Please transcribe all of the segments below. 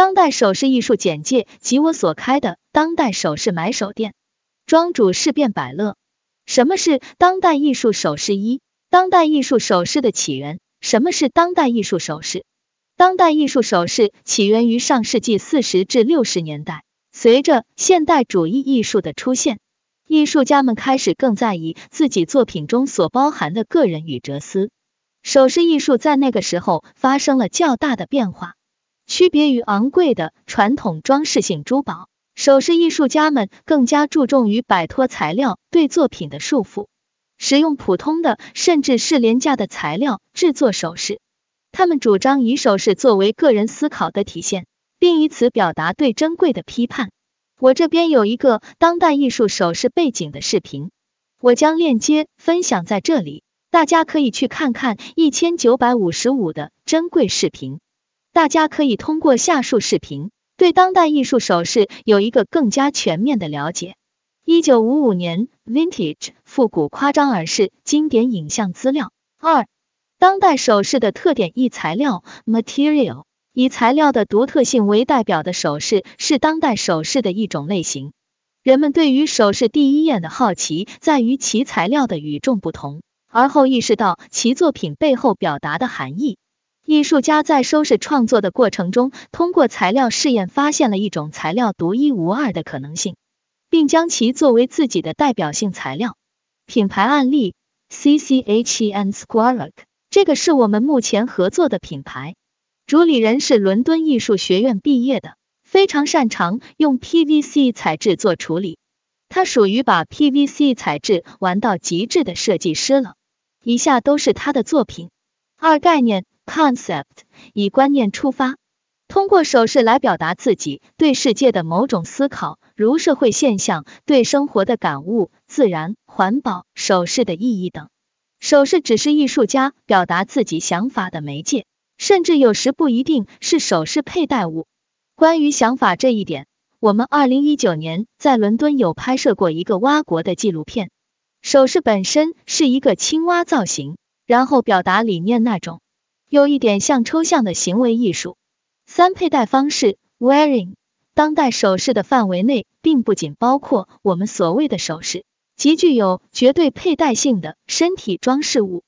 当代首饰艺术简介及我所开的当代首饰买手店，庄主事变百乐。什么是当代艺术首饰？一、当代艺术首饰的起源。什么是当代艺术首饰？当代艺术首饰起源于上世纪四十至六十年代，随着现代主义艺术的出现，艺术家们开始更在意自己作品中所包含的个人与哲思。首饰艺术在那个时候发生了较大的变化。区别于昂贵的传统装饰性珠宝，首饰艺术家们更加注重于摆脱材料对作品的束缚，使用普通的甚至是廉价的材料制作首饰。他们主张以首饰作为个人思考的体现，并以此表达对珍贵的批判。我这边有一个当代艺术首饰背景的视频，我将链接分享在这里，大家可以去看看一千九百五十五的珍贵视频。大家可以通过下述视频，对当代艺术首饰有一个更加全面的了解。一九五五年，Vintage 复古夸张而是经典影像资料。二、当代首饰的特点：一、材料 （Material） 以材料的独特性为代表的首饰是当代首饰的一种类型。人们对于首饰第一眼的好奇在于其材料的与众不同，而后意识到其作品背后表达的含义。艺术家在收拾创作的过程中，通过材料试验发现了一种材料独一无二的可能性，并将其作为自己的代表性材料。品牌案例：C C H E N Squarek，这个是我们目前合作的品牌，主理人是伦敦艺术学院毕业的，非常擅长用 P V C 材质做处理，他属于把 P V C 材质玩到极致的设计师了。以下都是他的作品。二概念。Concept 以观念出发，通过首饰来表达自己对世界的某种思考，如社会现象、对生活的感悟、自然、环保、首饰的意义等。首饰只是艺术家表达自己想法的媒介，甚至有时不一定是首饰佩戴物。关于想法这一点，我们二零一九年在伦敦有拍摄过一个蛙国的纪录片。首饰本身是一个青蛙造型，然后表达理念那种。有一点像抽象的行为艺术。三、佩戴方式 （wearing） 当代首饰的范围内，并不仅包括我们所谓的首饰，即具有绝对佩戴性的身体装饰物。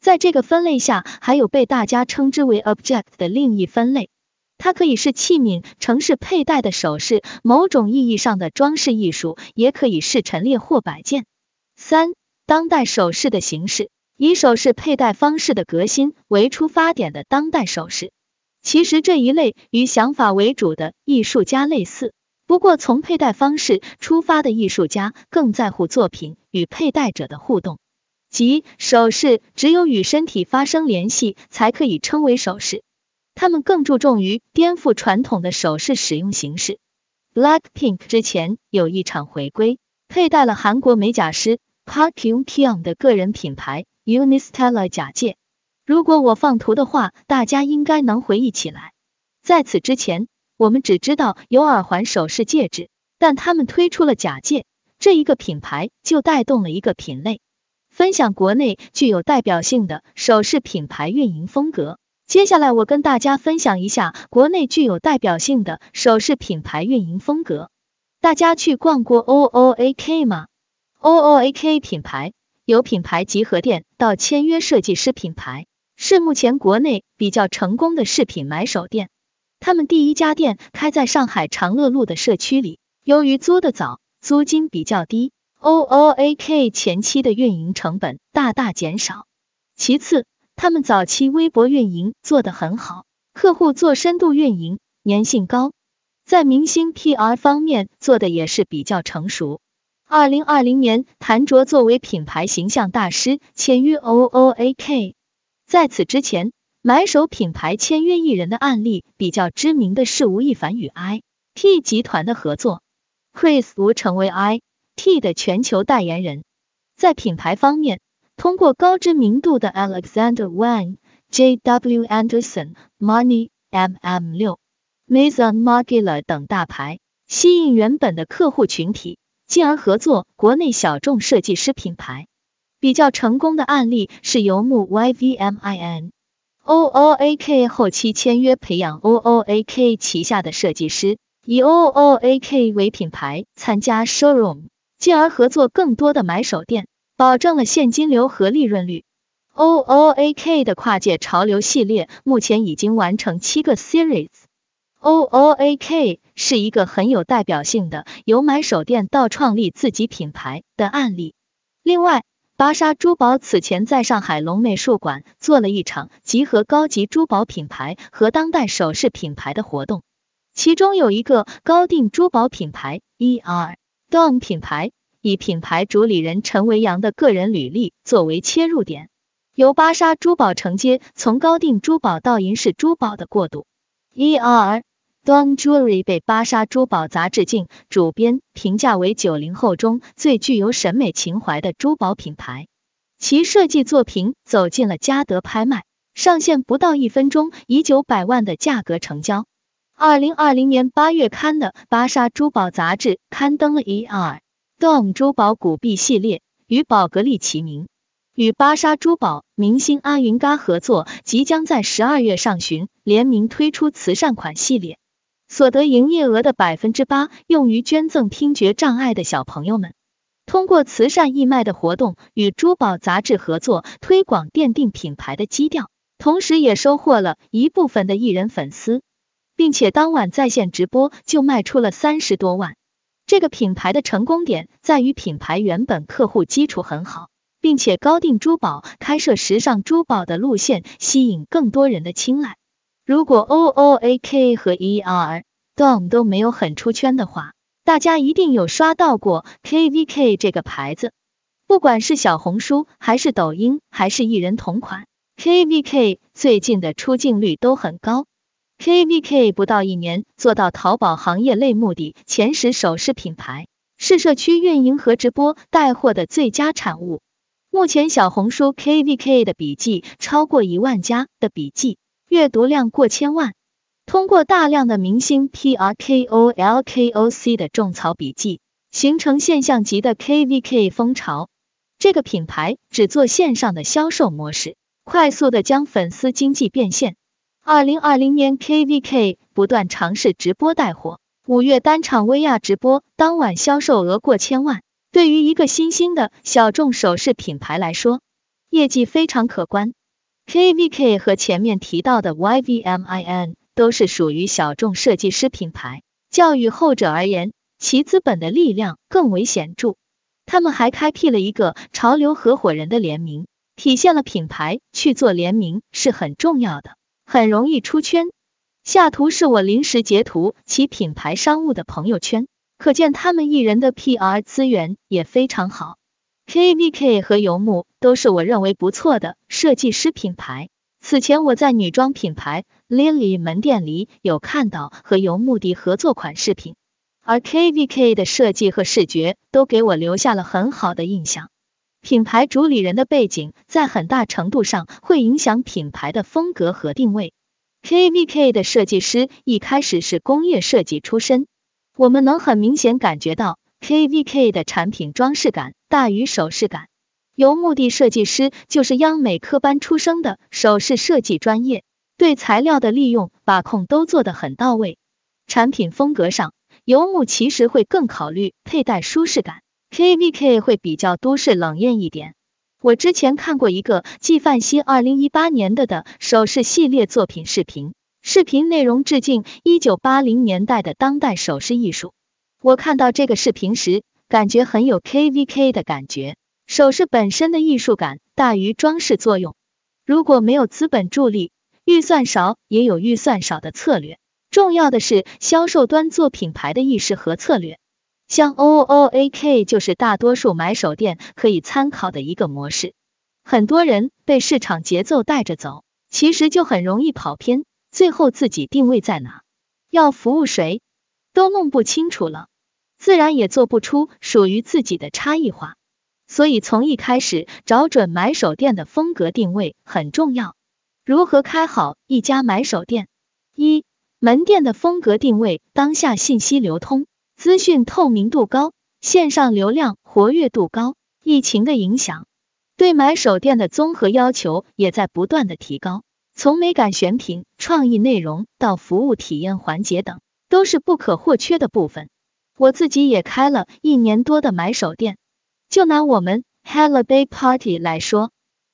在这个分类下，还有被大家称之为 object 的另一分类，它可以是器皿，城市佩戴的首饰，某种意义上的装饰艺术，也可以是陈列或摆件。三、当代首饰的形式。以首饰佩戴方式的革新为出发点的当代首饰，其实这一类与想法为主的艺术家类似，不过从佩戴方式出发的艺术家更在乎作品与佩戴者的互动，即首饰只有与身体发生联系才可以称为首饰。他们更注重于颠覆传统的首饰使用形式。Blackpink 之前有一场回归，佩戴了韩国美甲师 Park y u n g k y u n g 的个人品牌。Unistella 假戒，如果我放图的话，大家应该能回忆起来。在此之前，我们只知道有耳环、首饰、戒指，但他们推出了假戒这一个品牌，就带动了一个品类。分享国内具有代表性的首饰品牌运营风格。接下来我跟大家分享一下国内具有代表性的首饰品牌运营风格。大家去逛过 O O A K 吗？O O A K 品牌。由品牌集合店到签约设计师品牌，是目前国内比较成功的饰品买手店。他们第一家店开在上海长乐路的社区里，由于租的早，租金比较低，O O A K 前期的运营成本大大减少。其次，他们早期微博运营做得很好，客户做深度运营，粘性高，在明星 P R 方面做的也是比较成熟。二零二零年，谭卓作为品牌形象大师签约 O O A K。在此之前，买手品牌签约艺人的案例比较知名的是吴亦凡与 I T 集团的合作，Chris 吴成为 I T 的全球代言人。在品牌方面，通过高知名度的 Alexander Wang、J W Anderson、Money、M M 六、Mason Margiela 等大牌，吸引原本的客户群体。进而合作国内小众设计师品牌，比较成功的案例是游牧 YVMIN、OOAK 后期签约培养 OOAK 旗下的设计师，以 OOAK 为品牌参加 showroom，进而合作更多的买手店，保证了现金流和利润率。OOAK 的跨界潮流系列目前已经完成七个 series。OOAK 是一个很有代表性的由买手店到创立自己品牌的案例。另外，芭莎珠宝此前在上海龙美术馆做了一场集合高级珠宝品牌和当代首饰品牌的活动，其中有一个高定珠宝品牌 ER Dom 品牌，以品牌主理人陈维阳的个人履历作为切入点，由芭莎珠宝承接从高定珠宝到银饰珠宝的过渡。ER Dom Jewelry 被芭莎珠宝杂志镜主编评价为九零后中最具有审美情怀的珠宝品牌，其设计作品走进了嘉德拍卖，上线不到一分钟，以九百万的价格成交。二零二零年八月刊的芭莎珠宝杂志刊登了 ER Dom 珠宝古币系列，与宝格丽齐名，与芭莎珠宝明星阿云嘎合作，即将在十二月上旬联名推出慈善款系列。所得营业额的百分之八用于捐赠听觉障碍的小朋友们。通过慈善义卖的活动与珠宝杂志合作，推广奠定品牌的基调，同时也收获了一部分的艺人粉丝，并且当晚在线直播就卖出了三十多万。这个品牌的成功点在于品牌原本客户基础很好，并且高定珠宝开设时尚珠宝的路线，吸引更多人的青睐。如果 OOAK 和 ER Dom 都没有很出圈的话，大家一定有刷到过 KVK 这个牌子。不管是小红书还是抖音还是艺人同款，KVK 最近的出镜率都很高。KVK 不到一年做到淘宝行业类目的前十首饰品牌，是社区运营和直播带货的最佳产物。目前小红书 KVK 的笔记超过一万加的笔记。阅读量过千万，通过大量的明星 P R K O L K O C 的种草笔记，形成现象级的 K V K 风潮。这个品牌只做线上的销售模式，快速的将粉丝经济变现。二零二零年 K V K 不断尝试直播带货，五月单场薇娅直播当晚销售额过千万，对于一个新兴的小众首饰品牌来说，业绩非常可观。KVK 和前面提到的 YVMIN 都是属于小众设计师品牌，较于后者而言，其资本的力量更为显著。他们还开辟了一个潮流合伙人的联名，体现了品牌去做联名是很重要的，很容易出圈。下图是我临时截图其品牌商务的朋友圈，可见他们艺人的 PR 资源也非常好。KVK 和游牧都是我认为不错的设计师品牌。此前我在女装品牌 Lily 门店里有看到和游牧的合作款饰品，而 KVK 的设计和视觉都给我留下了很好的印象。品牌主理人的背景在很大程度上会影响品牌的风格和定位。KVK 的设计师一开始是工业设计出身，我们能很明显感觉到。KVK 的产品装饰感大于首饰感，由目的设计师就是央美科班出生的首饰设计专业，对材料的利用把控都做得很到位。产品风格上，游牧其实会更考虑佩戴舒适感，KVK 会比较都市冷艳一点。我之前看过一个纪梵希二零一八年的的首饰系列作品视频，视频内容致敬一九八零年代的当代首饰艺术。我看到这个视频时，感觉很有 KVK 的感觉。首饰本身的艺术感大于装饰作用。如果没有资本助力，预算少也有预算少的策略。重要的是销售端做品牌的意识和策略。像 OOAK 就是大多数买手店可以参考的一个模式。很多人被市场节奏带着走，其实就很容易跑偏，最后自己定位在哪，要服务谁，都弄不清楚了。自然也做不出属于自己的差异化，所以从一开始找准买手店的风格定位很重要。如何开好一家买手店？一、门店的风格定位，当下信息流通，资讯透明度高，线上流量活跃度高，疫情的影响对买手店的综合要求也在不断的提高，从美感选品、创意内容到服务体验环节等，都是不可或缺的部分。我自己也开了一年多的买手店，就拿我们 Hello Bay Party 来说，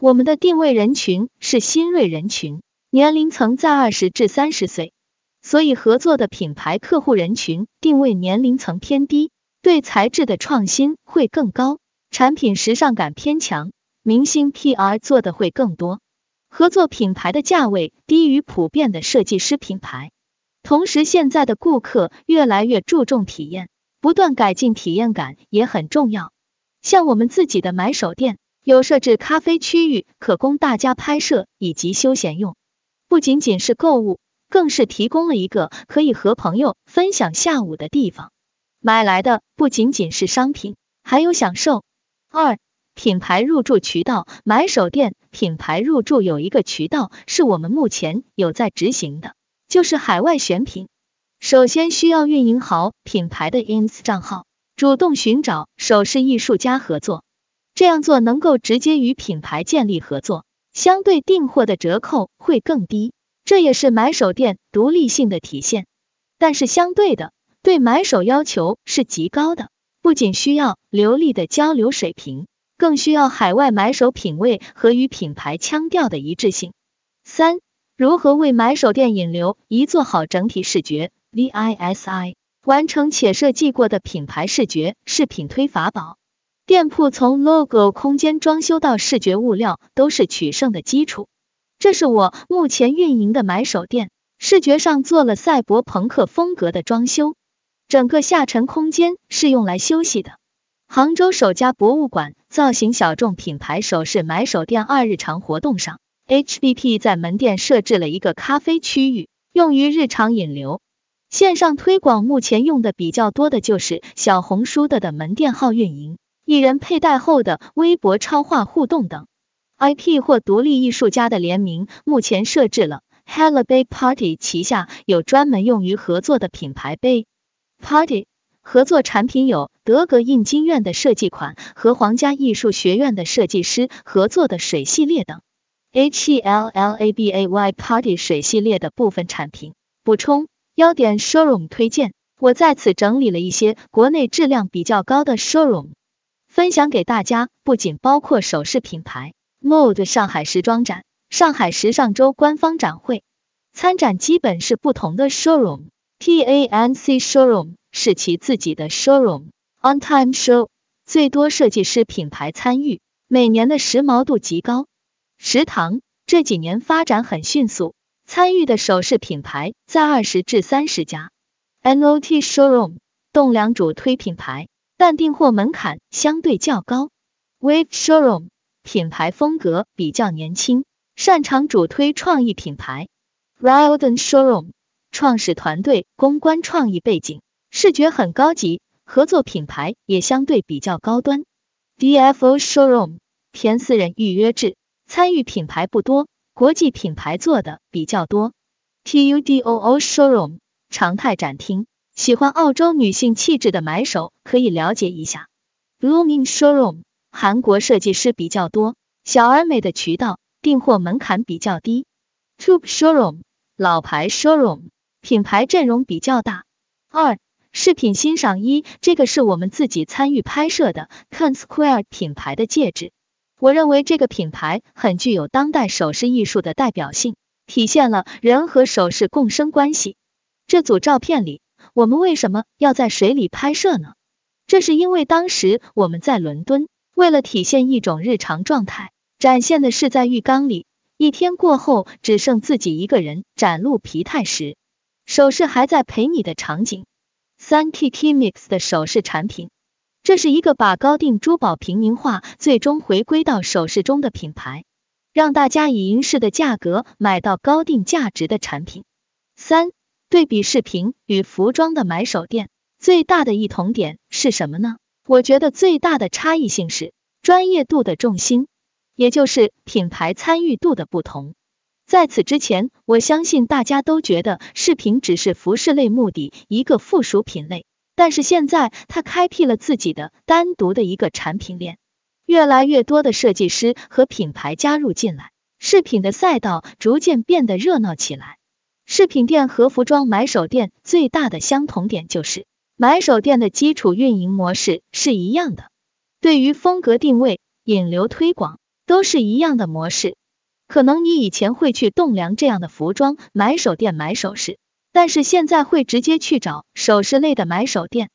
我们的定位人群是新锐人群，年龄层在二十至三十岁，所以合作的品牌客户人群定位年龄层偏低，对材质的创新会更高，产品时尚感偏强，明星 PR 做的会更多，合作品牌的价位低于普遍的设计师品牌。同时，现在的顾客越来越注重体验，不断改进体验感也很重要。像我们自己的买手店，有设置咖啡区域，可供大家拍摄以及休闲用。不仅仅是购物，更是提供了一个可以和朋友分享下午的地方。买来的不仅仅是商品，还有享受。二、品牌入驻渠道，买手店品牌入驻有一个渠道是我们目前有在执行的。就是海外选品，首先需要运营好品牌的 ins 账号，主动寻找首饰艺术家合作，这样做能够直接与品牌建立合作，相对订货的折扣会更低，这也是买手店独立性的体现。但是相对的，对买手要求是极高的，不仅需要流利的交流水平，更需要海外买手品味和与品牌腔调的一致性。三。如何为买手店引流？一做好整体视觉 VISI，完成且设计过的品牌视觉视频推法宝。店铺从 logo、空间装修到视觉物料都是取胜的基础。这是我目前运营的买手店，视觉上做了赛博朋克风格的装修，整个下沉空间是用来休息的。杭州首家博物馆造型小众品牌首饰买手店二日常活动上。HBP 在门店设置了一个咖啡区域，用于日常引流。线上推广目前用的比较多的就是小红书的的门店号运营，艺人佩戴后的微博超话互动等。IP 或独立艺术家的联名，目前设置了 Hello Bay Party 旗下有专门用于合作的品牌杯 Party 合作产品有德格印金院的设计款和皇家艺术学院的设计师合作的水系列等。H E L L A B A Y Party 水系列的部分产品补充优点 showroom 推荐，我在此整理了一些国内质量比较高的 showroom 分享给大家，不仅包括首饰品牌。Mode 上海时装展、上海时尚周官方展会，参展基本是不同的 showroom。P A N C showroom 是其自己的 showroom，On Time Show 最多设计师品牌参与，每年的时髦度极高。食堂这几年发展很迅速，参与的首饰品牌在二十至三十家。NOT Showroom 栋梁主推品牌，但订货门槛相对较高。Wave Showroom 品牌风格比较年轻，擅长主推创意品牌。Ryoden Showroom 创始团队公关创意背景，视觉很高级，合作品牌也相对比较高端。DFO Showroom 偏私人预约制。参与品牌不多，国际品牌做的比较多。TUDOO Showroom 常态展厅，喜欢澳洲女性气质的买手可以了解一下。Blooming Showroom 韩国设计师比较多，小而美的渠道，订货门槛比较低。Tube Showroom 老牌 Showroom 品牌阵容比较大。二饰品欣赏一，这个是我们自己参与拍摄的 Can Square 品牌的戒指。我认为这个品牌很具有当代首饰艺术的代表性，体现了人和首饰共生关系。这组照片里，我们为什么要在水里拍摄呢？这是因为当时我们在伦敦，为了体现一种日常状态，展现的是在浴缸里，一天过后只剩自己一个人展露疲态时，首饰还在陪你的场景。三 Kiki Mix 的首饰产品。这是一个把高定珠宝平民化，最终回归到首饰中的品牌，让大家以银饰的价格买到高定价值的产品。三、对比饰品与服装的买手店最大的异同点是什么呢？我觉得最大的差异性是专业度的重心，也就是品牌参与度的不同。在此之前，我相信大家都觉得饰品只是服饰类目的一个附属品类。但是现在，他开辟了自己的单独的一个产品链，越来越多的设计师和品牌加入进来，饰品的赛道逐渐变得热闹起来。饰品店和服装买手店最大的相同点就是，买手店的基础运营模式是一样的，对于风格定位、引流推广都是一样的模式。可能你以前会去栋梁这样的服装买手店买首饰，但是现在会直接去找首饰类的买手店。